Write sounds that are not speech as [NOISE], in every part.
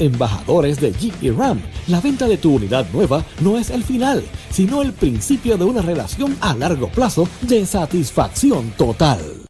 embajadores de Jeep Ram, la venta de tu unidad nueva no es el final, sino el principio de una relación a largo plazo de satisfacción total.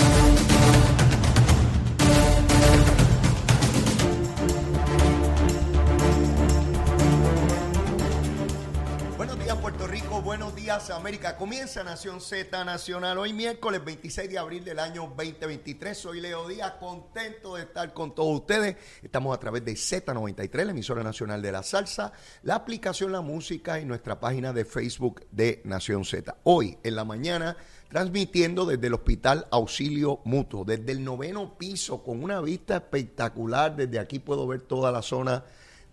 Puerto Rico, buenos días América. Comienza Nación Z Nacional hoy miércoles 26 de abril del año 2023. Soy Leo Díaz, contento de estar con todos ustedes. Estamos a través de Z93, la emisora nacional de la salsa, la aplicación La Música y nuestra página de Facebook de Nación Z. Hoy en la mañana transmitiendo desde el Hospital Auxilio Mutuo, desde el noveno piso, con una vista espectacular. Desde aquí puedo ver toda la zona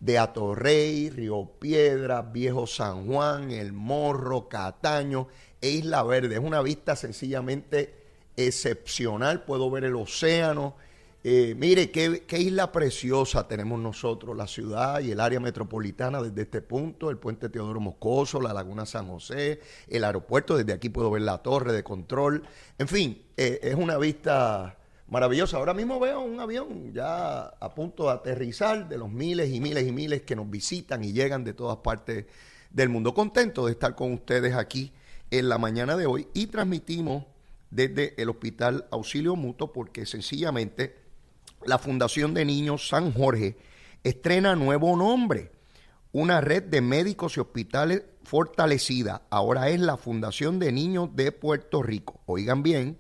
de Atorrey, Río Piedra, Viejo San Juan, El Morro, Cataño e Isla Verde. Es una vista sencillamente excepcional. Puedo ver el océano. Eh, mire, qué, qué isla preciosa tenemos nosotros, la ciudad y el área metropolitana desde este punto, el puente Teodoro Moscoso, la laguna San José, el aeropuerto, desde aquí puedo ver la torre de control. En fin, eh, es una vista maravillosa. Ahora mismo veo un avión ya a punto de aterrizar de los miles y miles y miles que nos visitan y llegan de todas partes del mundo. Contento de estar con ustedes aquí en la mañana de hoy y transmitimos desde el Hospital Auxilio Mutuo porque sencillamente la Fundación de Niños San Jorge estrena nuevo nombre. Una red de médicos y hospitales fortalecida. Ahora es la Fundación de Niños de Puerto Rico. Oigan bien,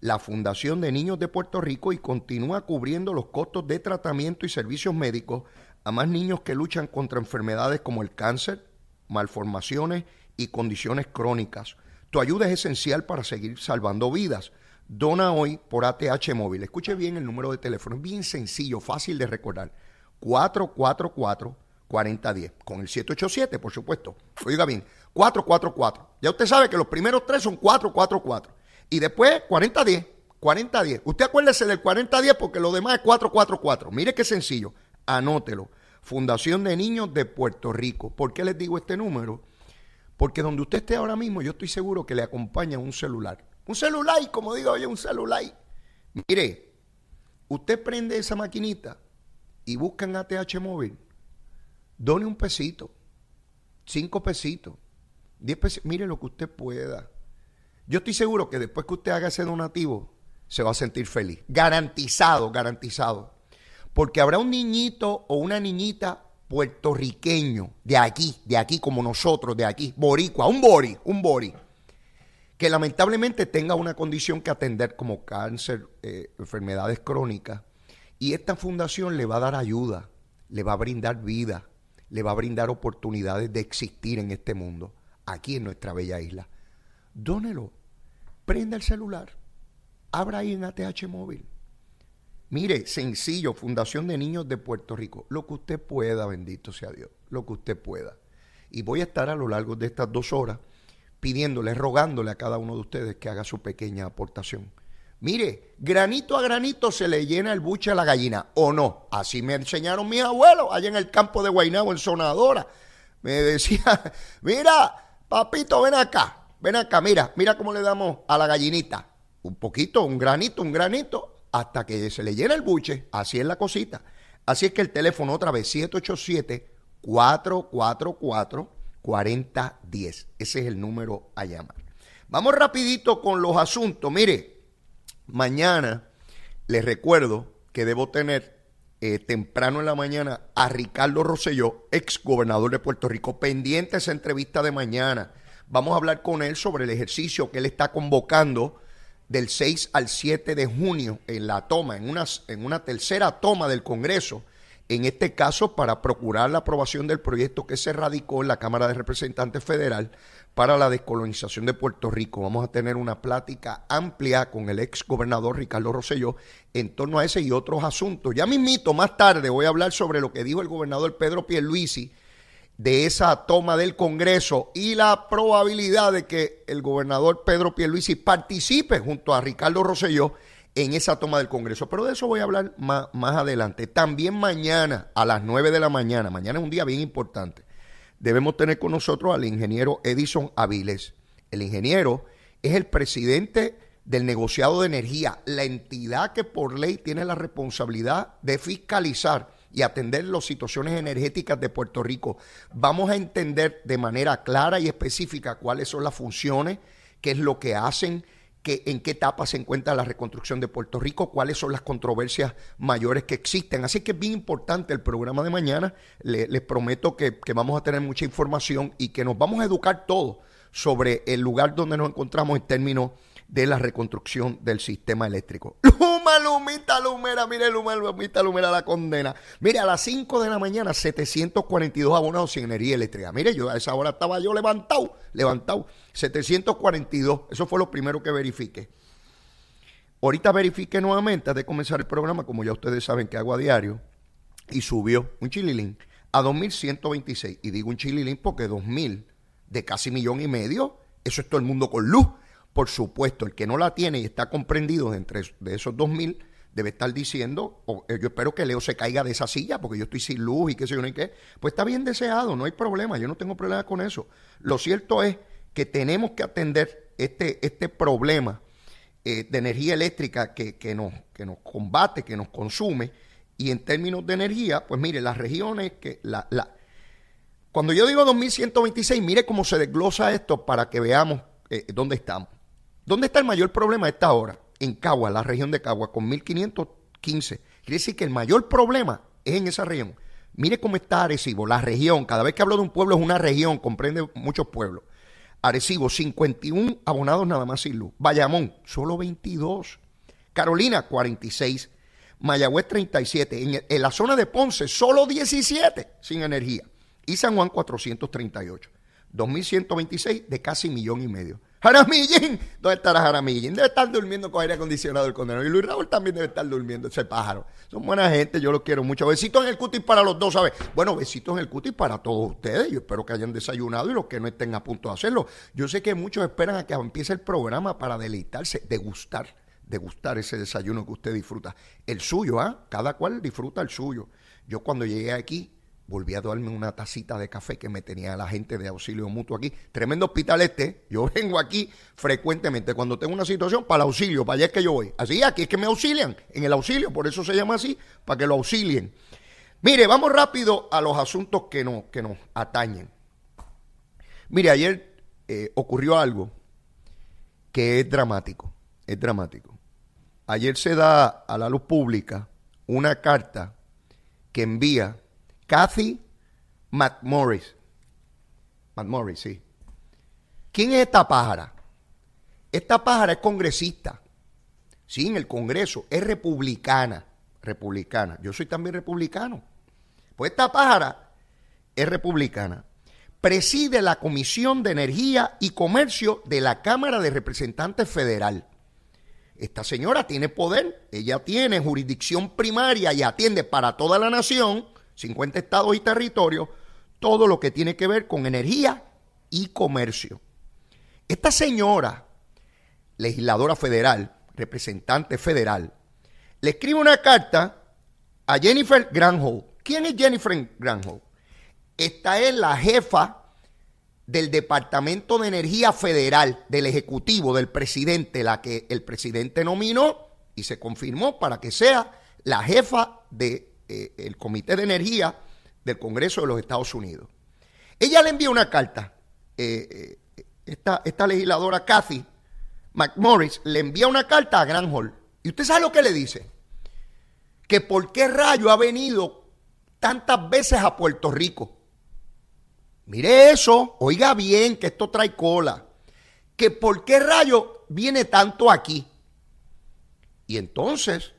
la Fundación de Niños de Puerto Rico y continúa cubriendo los costos de tratamiento y servicios médicos a más niños que luchan contra enfermedades como el cáncer, malformaciones y condiciones crónicas. Tu ayuda es esencial para seguir salvando vidas. Dona hoy por ATH Móvil. Escuche bien el número de teléfono. Es bien sencillo, fácil de recordar. 444-4010. Con el 787, por supuesto. Oiga bien, 444. Ya usted sabe que los primeros tres son 444. Y después 4010. 4010. Usted acuérdese del 4010 porque lo demás es 444. Mire qué sencillo. Anótelo. Fundación de Niños de Puerto Rico. ¿Por qué les digo este número? Porque donde usted esté ahora mismo, yo estoy seguro que le acompaña un celular. Un celular, como digo oye, un celular. Mire, usted prende esa maquinita y busca en ATH móvil. Done un pesito, cinco pesitos, diez pesitos. Mire lo que usted pueda. Yo estoy seguro que después que usted haga ese donativo, se va a sentir feliz. Garantizado, garantizado. Porque habrá un niñito o una niñita puertorriqueño de aquí, de aquí como nosotros, de aquí, boricua, un bori, un bori que lamentablemente tenga una condición que atender como cáncer, eh, enfermedades crónicas, y esta fundación le va a dar ayuda, le va a brindar vida, le va a brindar oportunidades de existir en este mundo, aquí en nuestra bella isla. Dónelo, prenda el celular, abra ahí en ATH móvil. Mire, sencillo, Fundación de Niños de Puerto Rico, lo que usted pueda, bendito sea Dios, lo que usted pueda. Y voy a estar a lo largo de estas dos horas pidiéndole, rogándole a cada uno de ustedes que haga su pequeña aportación. Mire, granito a granito se le llena el buche a la gallina, ¿o no? Así me enseñaron mis abuelos allá en el campo de Guaynabo, en Sonadora. Me decía, [LAUGHS] mira, papito, ven acá, ven acá, mira, mira cómo le damos a la gallinita. Un poquito, un granito, un granito, hasta que se le llena el buche. Así es la cosita. Así es que el teléfono otra vez, 787-444. 4010. Ese es el número a llamar. Vamos rapidito con los asuntos. Mire, mañana les recuerdo que debo tener eh, temprano en la mañana a Ricardo Rosselló, ex gobernador de Puerto Rico, pendiente esa entrevista de mañana. Vamos a hablar con él sobre el ejercicio que él está convocando del 6 al 7 de junio en la toma, en una, en una tercera toma del Congreso en este caso para procurar la aprobación del proyecto que se radicó en la Cámara de Representantes Federal para la descolonización de Puerto Rico. Vamos a tener una plática amplia con el ex gobernador Ricardo Rosselló en torno a ese y otros asuntos. Ya mismito, más tarde, voy a hablar sobre lo que dijo el gobernador Pedro Pierluisi de esa toma del Congreso y la probabilidad de que el gobernador Pedro Pierluisi participe junto a Ricardo Rosselló en esa toma del Congreso. Pero de eso voy a hablar más, más adelante. También mañana a las 9 de la mañana, mañana es un día bien importante, debemos tener con nosotros al ingeniero Edison Aviles. El ingeniero es el presidente del negociado de energía, la entidad que por ley tiene la responsabilidad de fiscalizar y atender las situaciones energéticas de Puerto Rico. Vamos a entender de manera clara y específica cuáles son las funciones, qué es lo que hacen, en qué etapa se encuentra la reconstrucción de Puerto Rico, cuáles son las controversias mayores que existen. Así que es bien importante el programa de mañana. les prometo que, que vamos a tener mucha información y que nos vamos a educar todos sobre el lugar donde nos encontramos en términos de la reconstrucción del sistema eléctrico. Lumita, Lumera, mire, Lumita, Lumera, la condena. Mire, a las 5 de la mañana, 742 abonados sin energía eléctrica. Mire, yo a esa hora estaba yo levantado, levantado. 742, eso fue lo primero que verifiqué. Ahorita verifique nuevamente, antes de comenzar el programa, como ya ustedes saben que hago a diario, y subió un chililín a 2.126. Y digo un chililín porque 2.000 de casi millón y medio, eso es todo el mundo con luz. Por supuesto, el que no la tiene y está comprendido entre de esos 2.000 debe estar diciendo, o, eh, yo espero que Leo se caiga de esa silla porque yo estoy sin luz y qué sé yo ni qué. Pues está bien deseado, no hay problema, yo no tengo problema con eso. Lo cierto es que tenemos que atender este, este problema eh, de energía eléctrica que, que, nos, que nos combate, que nos consume. Y en términos de energía, pues mire, las regiones que la, la cuando yo digo 2126, mire cómo se desglosa esto para que veamos eh, dónde estamos. ¿Dónde está el mayor problema a esta hora? En Cagua, la región de Cagua, con 1515. Quiere decir que el mayor problema es en esa región. Mire cómo está Arecibo, la región. Cada vez que hablo de un pueblo es una región, comprende muchos pueblos. Arecibo, 51 abonados nada más sin luz. Bayamón, solo 22. Carolina, 46. Mayagüez, 37. En, en la zona de Ponce, solo 17 sin energía. Y San Juan, 438. 2.126 de casi millón y medio. Jaramillín, ¿dónde estará Jaramillín? Debe estar durmiendo con aire acondicionado el condenado. Y Luis Raúl también debe estar durmiendo, ese pájaro. Son buena gente, yo los quiero mucho. Besitos en el cutis para los dos, ¿sabes? Bueno, besitos en el cutis para todos ustedes. Yo espero que hayan desayunado y los que no estén a punto de hacerlo. Yo sé que muchos esperan a que empiece el programa para deleitarse, degustar, degustar ese desayuno que usted disfruta. El suyo, ¿ah? Cada cual disfruta el suyo. Yo cuando llegué aquí volví a darme una tacita de café que me tenía la gente de auxilio mutuo aquí. Tremendo hospital este. Yo [LAUGHS] vengo aquí frecuentemente cuando tengo una situación para el auxilio, para allá es que yo voy. Así aquí es que me auxilian en el auxilio, por eso se llama así, para que lo auxilien. Mire, vamos rápido a los asuntos que nos, que nos atañen. Mire, ayer eh, ocurrió algo que es dramático, es dramático. Ayer se da a la luz pública una carta que envía Kathy McMorris. McMorris, sí. ¿Quién es esta pájara? Esta pájara es congresista. Sí, en el Congreso. Es republicana. Republicana. Yo soy también republicano. Pues esta pájara es republicana. Preside la Comisión de Energía y Comercio de la Cámara de Representantes Federal. Esta señora tiene poder, ella tiene jurisdicción primaria y atiende para toda la nación 50 estados y territorios, todo lo que tiene que ver con energía y comercio. Esta señora, legisladora federal, representante federal, le escribe una carta a Jennifer Granholm. ¿Quién es Jennifer Granholm? Esta es la jefa del Departamento de Energía Federal, del Ejecutivo, del presidente, la que el presidente nominó y se confirmó para que sea la jefa de eh, el Comité de Energía del Congreso de los Estados Unidos. Ella le envía una carta, eh, eh, esta, esta, legisladora Kathy McMorris le envía una carta a Granholm. ¿Y usted sabe lo que le dice? Que por qué rayo ha venido tantas veces a Puerto Rico. Mire eso, oiga bien que esto trae cola. Que por qué rayo viene tanto aquí. Y entonces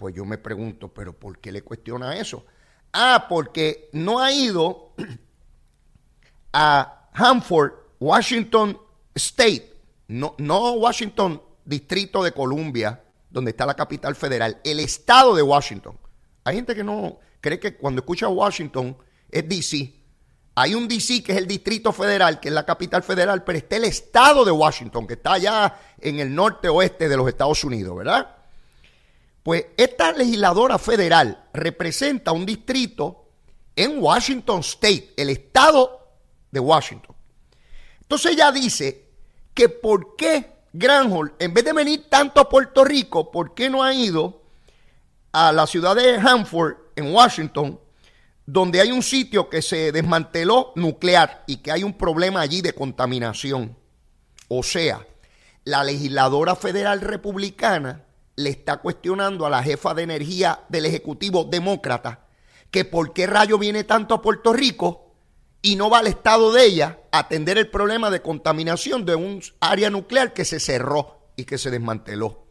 pues yo me pregunto, ¿pero por qué le cuestiona eso? Ah, porque no ha ido [CLEARS THROAT] a Hanford, Washington State, no, no Washington, Distrito de Columbia, donde está la capital federal, el estado de Washington. Hay gente que no cree que cuando escucha Washington es DC. Hay un DC que es el Distrito Federal, que es la capital federal, pero está el estado de Washington, que está allá en el norte oeste de los Estados Unidos, ¿verdad? Pues esta legisladora federal representa un distrito en Washington State, el estado de Washington. Entonces ella dice que por qué Granholm, en vez de venir tanto a Puerto Rico, ¿por qué no ha ido a la ciudad de Hanford, en Washington, donde hay un sitio que se desmanteló nuclear y que hay un problema allí de contaminación? O sea, la legisladora federal republicana le está cuestionando a la jefa de energía del Ejecutivo Demócrata que por qué rayo viene tanto a Puerto Rico y no va al estado de ella a atender el problema de contaminación de un área nuclear que se cerró y que se desmanteló.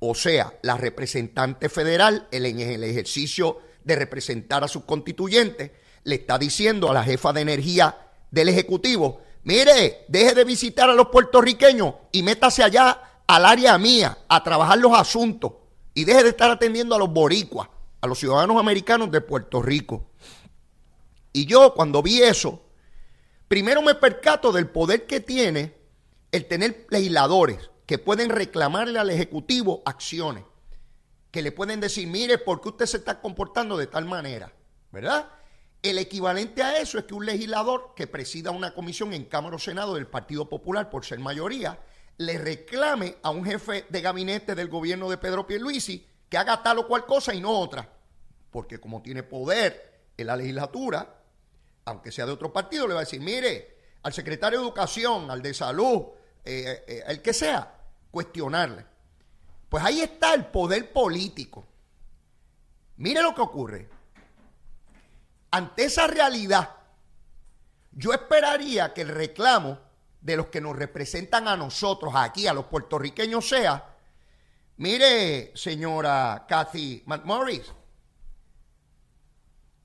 O sea, la representante federal en el ejercicio de representar a sus constituyentes le está diciendo a la jefa de energía del Ejecutivo, mire, deje de visitar a los puertorriqueños y métase allá al área mía a trabajar los asuntos y deje de estar atendiendo a los boricuas, a los ciudadanos americanos de Puerto Rico. Y yo cuando vi eso, primero me percato del poder que tiene el tener legisladores que pueden reclamarle al Ejecutivo acciones, que le pueden decir, mire, ¿por qué usted se está comportando de tal manera? ¿Verdad? El equivalente a eso es que un legislador que presida una comisión en Cámara o Senado del Partido Popular por ser mayoría, le reclame a un jefe de gabinete del gobierno de Pedro Pierluisi que haga tal o cual cosa y no otra. Porque como tiene poder en la legislatura, aunque sea de otro partido, le va a decir, mire, al secretario de Educación, al de Salud, eh, eh, el que sea, cuestionarle. Pues ahí está el poder político. Mire lo que ocurre. Ante esa realidad, yo esperaría que el reclamo de los que nos representan a nosotros aquí, a los puertorriqueños, sea, mire, señora Kathy McMorris,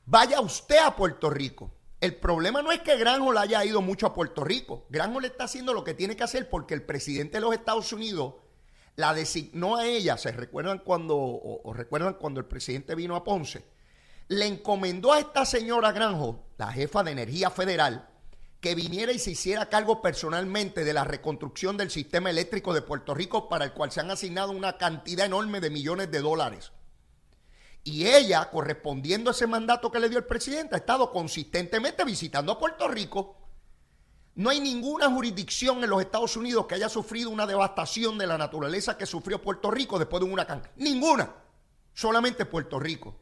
vaya usted a Puerto Rico. El problema no es que Granholm haya ido mucho a Puerto Rico. Granholm está haciendo lo que tiene que hacer porque el presidente de los Estados Unidos la designó a ella. ¿Se recuerdan cuando, o, recuerdan cuando el presidente vino a Ponce? Le encomendó a esta señora Granholm, la jefa de energía federal, que viniera y se hiciera cargo personalmente de la reconstrucción del sistema eléctrico de Puerto Rico para el cual se han asignado una cantidad enorme de millones de dólares. Y ella, correspondiendo a ese mandato que le dio el presidente, ha estado consistentemente visitando a Puerto Rico. No hay ninguna jurisdicción en los Estados Unidos que haya sufrido una devastación de la naturaleza que sufrió Puerto Rico después de un huracán. Ninguna. Solamente Puerto Rico.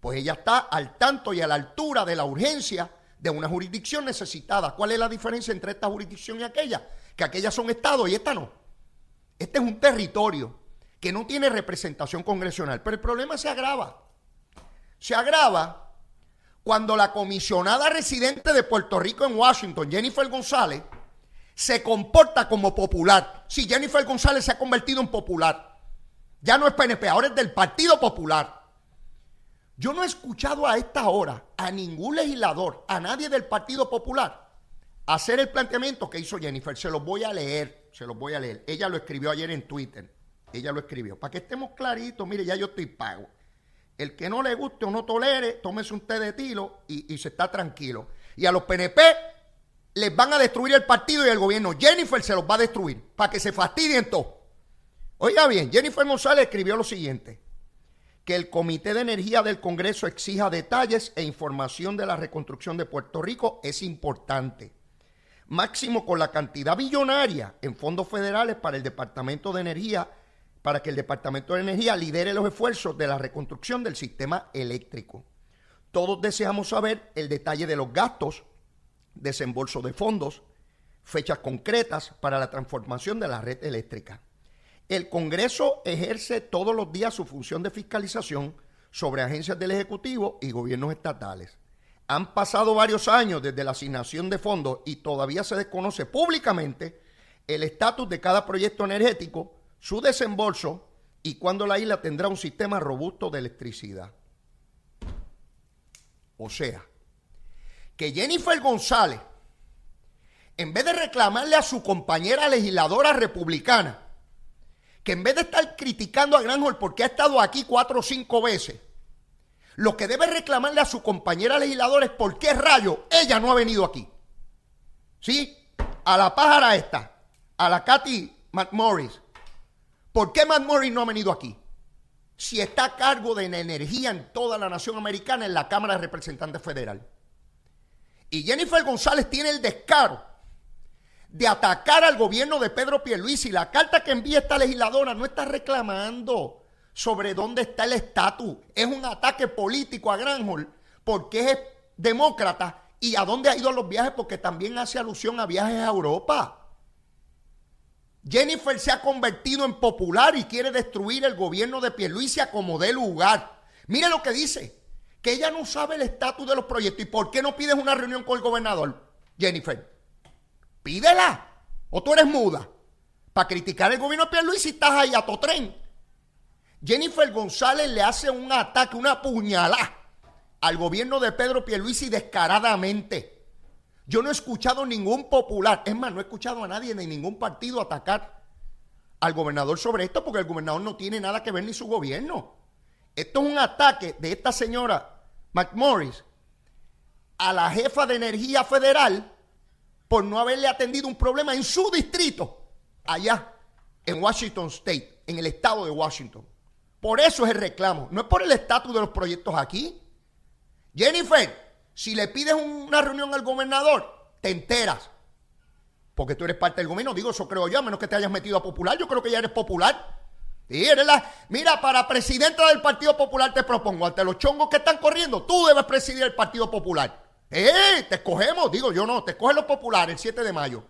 Pues ella está al tanto y a la altura de la urgencia de una jurisdicción necesitada. ¿Cuál es la diferencia entre esta jurisdicción y aquella? Que aquellas son estados y esta no. Este es un territorio que no tiene representación congresional. Pero el problema se agrava. Se agrava cuando la comisionada residente de Puerto Rico en Washington, Jennifer González, se comporta como popular. Si Jennifer González se ha convertido en popular. Ya no es PNP, ahora es del Partido Popular. Yo no he escuchado a esta hora a ningún legislador, a nadie del Partido Popular, hacer el planteamiento que hizo Jennifer. Se los voy a leer, se los voy a leer. Ella lo escribió ayer en Twitter. Ella lo escribió. Para que estemos claritos, mire, ya yo estoy pago. El que no le guste o no tolere, tómese un té de tilo y, y se está tranquilo. Y a los PNP les van a destruir el partido y el gobierno. Jennifer se los va a destruir para que se fastidien todos. Oiga bien, Jennifer González escribió lo siguiente que el Comité de Energía del Congreso exija detalles e información de la reconstrucción de Puerto Rico es importante. Máximo con la cantidad billonaria en fondos federales para el Departamento de Energía, para que el Departamento de Energía lidere los esfuerzos de la reconstrucción del sistema eléctrico. Todos deseamos saber el detalle de los gastos, desembolso de fondos, fechas concretas para la transformación de la red eléctrica. El Congreso ejerce todos los días su función de fiscalización sobre agencias del Ejecutivo y gobiernos estatales. Han pasado varios años desde la asignación de fondos y todavía se desconoce públicamente el estatus de cada proyecto energético, su desembolso y cuándo la isla tendrá un sistema robusto de electricidad. O sea, que Jennifer González, en vez de reclamarle a su compañera legisladora republicana, que en vez de estar criticando a Granholm porque ha estado aquí cuatro o cinco veces, lo que debe reclamarle a su compañera legisladora es por qué rayo ella no ha venido aquí. ¿Sí? A la pájara esta, a la Katy McMorris. ¿Por qué McMorris no ha venido aquí? Si está a cargo de la energía en toda la nación americana en la Cámara de Representantes Federal. Y Jennifer González tiene el descaro de atacar al gobierno de Pedro Pierluisi. La carta que envía esta legisladora no está reclamando sobre dónde está el estatus. Es un ataque político a Granholm porque es demócrata y a dónde ha ido los viajes porque también hace alusión a viajes a Europa. Jennifer se ha convertido en popular y quiere destruir el gobierno de Pierluisi como de lugar. Mire lo que dice, que ella no sabe el estatus de los proyectos. ¿Y por qué no pides una reunión con el gobernador, Jennifer? Pídela. O tú eres muda. Para criticar el gobierno de Pierluisi estás ahí a tu tren. Jennifer González le hace un ataque, una puñalada al gobierno de Pedro Pierluisi descaradamente. Yo no he escuchado ningún popular, es más, no he escuchado a nadie de ningún partido atacar al gobernador sobre esto porque el gobernador no tiene nada que ver ni su gobierno. Esto es un ataque de esta señora McMorris a la jefa de energía federal por no haberle atendido un problema en su distrito, allá en Washington State, en el estado de Washington. Por eso es el reclamo, no es por el estatus de los proyectos aquí. Jennifer, si le pides una reunión al gobernador, te enteras. Porque tú eres parte del gobierno, digo, eso creo yo, a menos que te hayas metido a popular, yo creo que ya eres popular. Mira, para presidenta del Partido Popular te propongo, ante los chongos que están corriendo, tú debes presidir el Partido Popular. ¡Eh! Te escogemos, digo yo no, te escogen los populares el 7 de mayo.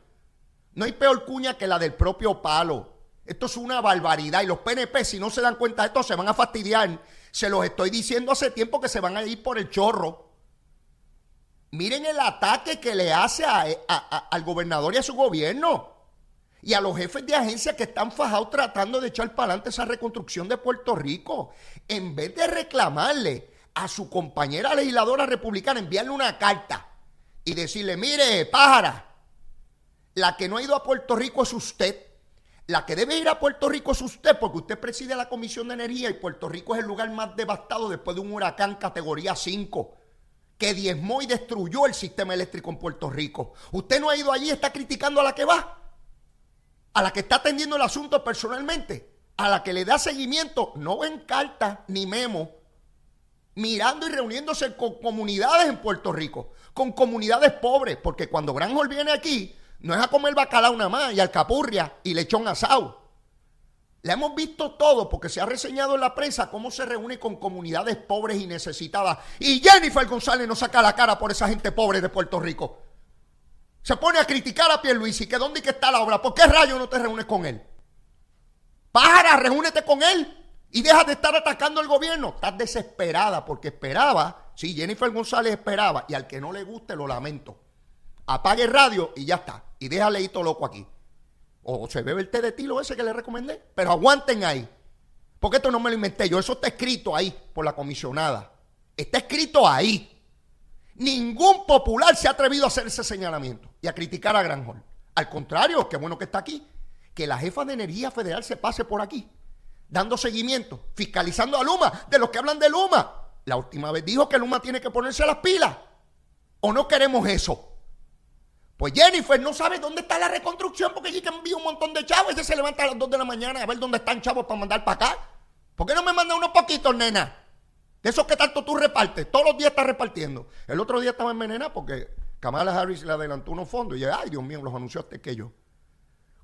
No hay peor cuña que la del propio palo. Esto es una barbaridad y los PNP, si no se dan cuenta de esto, se van a fastidiar. Se los estoy diciendo hace tiempo que se van a ir por el chorro. Miren el ataque que le hace al gobernador y a su gobierno. Y a los jefes de agencia que están fajados tratando de echar para adelante esa reconstrucción de Puerto Rico. En vez de reclamarle a su compañera legisladora republicana, enviarle una carta y decirle, mire, pájara, la que no ha ido a Puerto Rico es usted. La que debe ir a Puerto Rico es usted, porque usted preside la Comisión de Energía y Puerto Rico es el lugar más devastado después de un huracán categoría 5 que diezmó y destruyó el sistema eléctrico en Puerto Rico. Usted no ha ido allí, está criticando a la que va, a la que está atendiendo el asunto personalmente, a la que le da seguimiento, no en carta ni memo, mirando y reuniéndose con comunidades en Puerto Rico, con comunidades pobres, porque cuando Granjol viene aquí, no es a comer bacalao nada más y alcapurria y lechón asado. Le hemos visto todo porque se ha reseñado en la prensa cómo se reúne con comunidades pobres y necesitadas. Y Jennifer González no saca la cara por esa gente pobre de Puerto Rico. Se pone a criticar a Pierluisi, que dónde que está la obra. ¿Por qué rayo no te reúnes con él? Para, reúnete con él y deja de estar atacando al gobierno. Estás desesperada porque esperaba, sí, Jennifer González esperaba y al que no le guste lo lamento. Apague radio y ya está. Y deja leíto loco aquí. O se bebe el té de tilo ese que le recomendé. Pero aguanten ahí. Porque esto no me lo inventé yo. Eso está escrito ahí por la comisionada. Está escrito ahí. Ningún popular se ha atrevido a hacer ese señalamiento y a criticar a Granholm. Al contrario, qué bueno que está aquí. Que la jefa de energía federal se pase por aquí, dando seguimiento, fiscalizando a Luma, de los que hablan de Luma. La última vez dijo que Luma tiene que ponerse las pilas. ¿O no queremos eso? Pues Jennifer no sabe dónde está la reconstrucción porque allí que envía un montón de chavos. Ella se levanta a las 2 de la mañana a ver dónde están chavos para mandar para acá. ¿Por qué no me manda unos poquitos, nena? De esos que tanto tú repartes. Todos los días estás repartiendo. El otro día estaba envenenada porque Kamala Harris le adelantó unos fondos. Y yo, ay, Dios mío, los anunció hasta que yo.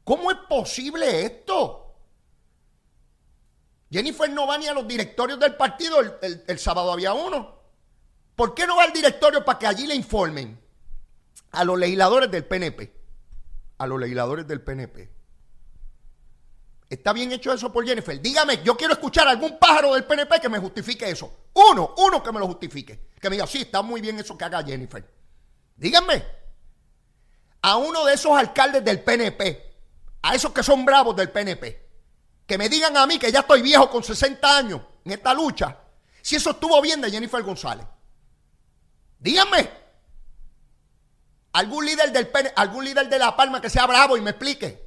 ¿Cómo es posible esto? Jennifer no va ni a los directorios del partido. El, el sábado había uno. ¿Por qué no va al directorio para que allí le informen? a los legisladores del PNP. A los legisladores del PNP. ¿Está bien hecho eso por Jennifer? Dígame, yo quiero escuchar a algún pájaro del PNP que me justifique eso. Uno, uno que me lo justifique. Que me diga, sí, está muy bien eso que haga Jennifer. Díganme. A uno de esos alcaldes del PNP, a esos que son bravos del PNP, que me digan a mí que ya estoy viejo con 60 años en esta lucha, si eso estuvo bien de Jennifer González. Díganme. Algún líder del algún líder de La Palma que sea bravo y me explique.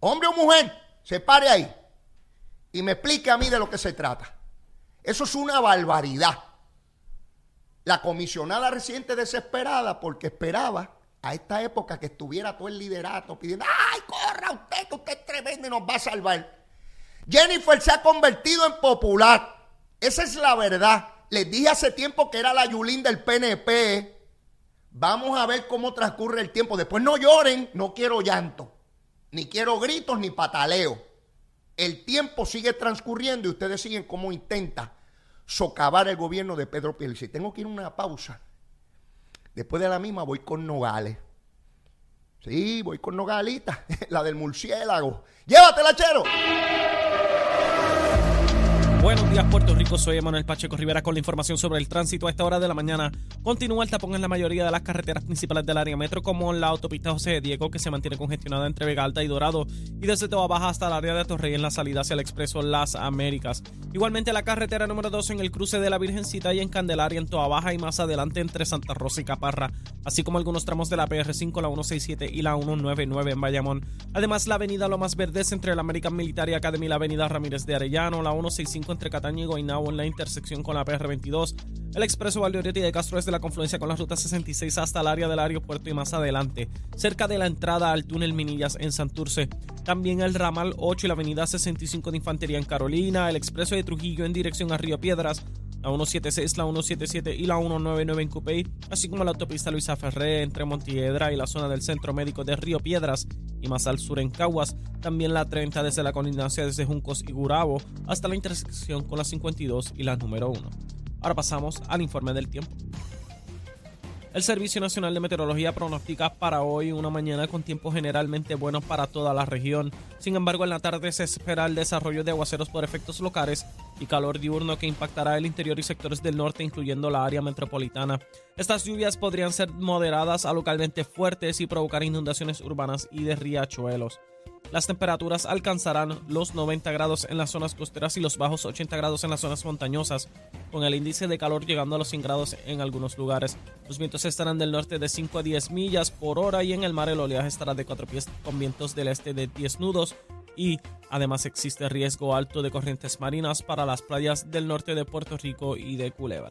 Hombre o mujer, se pare ahí y me explique a mí de lo que se trata. Eso es una barbaridad. La comisionada reciente desesperada porque esperaba a esta época que estuviera todo el liderato pidiendo, ¡ay, corra usted, que usted es tremendo y nos va a salvar! Jennifer se ha convertido en popular. Esa es la verdad. Les dije hace tiempo que era la Yulín del PNP. Vamos a ver cómo transcurre el tiempo. Después no lloren, no quiero llanto. Ni quiero gritos ni pataleo. El tiempo sigue transcurriendo y ustedes siguen como intenta socavar el gobierno de Pedro Si Tengo que ir a una pausa. Después de la misma voy con Nogales. Sí, voy con Nogalita, [LAUGHS] la del murciélago. Llévatela, chero. Buenos días, Puerto Rico. Soy Emanuel Pacheco Rivera con la información sobre el tránsito a esta hora de la mañana. Continúa el tapón en la mayoría de las carreteras principales del área metro, como la autopista José Diego, que se mantiene congestionada entre Vega Alta y Dorado, y desde Toa Baja hasta el área de Torrey en la salida hacia el expreso Las Américas. Igualmente la carretera número 2 en el cruce de la Virgencita y en Candelaria en Toa Baja y más adelante entre Santa Rosa y Caparra, así como algunos tramos de la PR5, la 167 y la 199 en Bayamón. Además, la avenida Lomas Verdes entre la American Military Academy y la avenida Ramírez de Arellano, la 165 entre Cataño y Guaynabo en la intersección con la PR22, el expreso Valdeoriotti de Castro desde la confluencia con la ruta 66 hasta el área del aeropuerto y más adelante, cerca de la entrada al túnel Minillas en Santurce. También el ramal 8 y la avenida 65 de Infantería en Carolina, el expreso de Trujillo en dirección a Río Piedras, la 176, la 177 y la 199 en Cupey, así como la autopista Luisa Ferré entre Montiedra y la zona del Centro Médico de Río Piedras más al sur en Caguas, también la 30 desde la colindancia desde Juncos y Gurabo hasta la intersección con la 52 y la número 1. Ahora pasamos al informe del tiempo. El Servicio Nacional de Meteorología pronostica para hoy una mañana con tiempo generalmente bueno para toda la región. Sin embargo, en la tarde se espera el desarrollo de aguaceros por efectos locales y calor diurno que impactará el interior y sectores del norte, incluyendo la área metropolitana. Estas lluvias podrían ser moderadas a localmente fuertes y provocar inundaciones urbanas y de riachuelos. Las temperaturas alcanzarán los 90 grados en las zonas costeras y los bajos 80 grados en las zonas montañosas, con el índice de calor llegando a los 100 grados en algunos lugares. Los vientos estarán del norte de 5 a 10 millas por hora y en el mar el oleaje estará de 4 pies con vientos del este de 10 nudos y además existe riesgo alto de corrientes marinas para las playas del norte de Puerto Rico y de Culebra.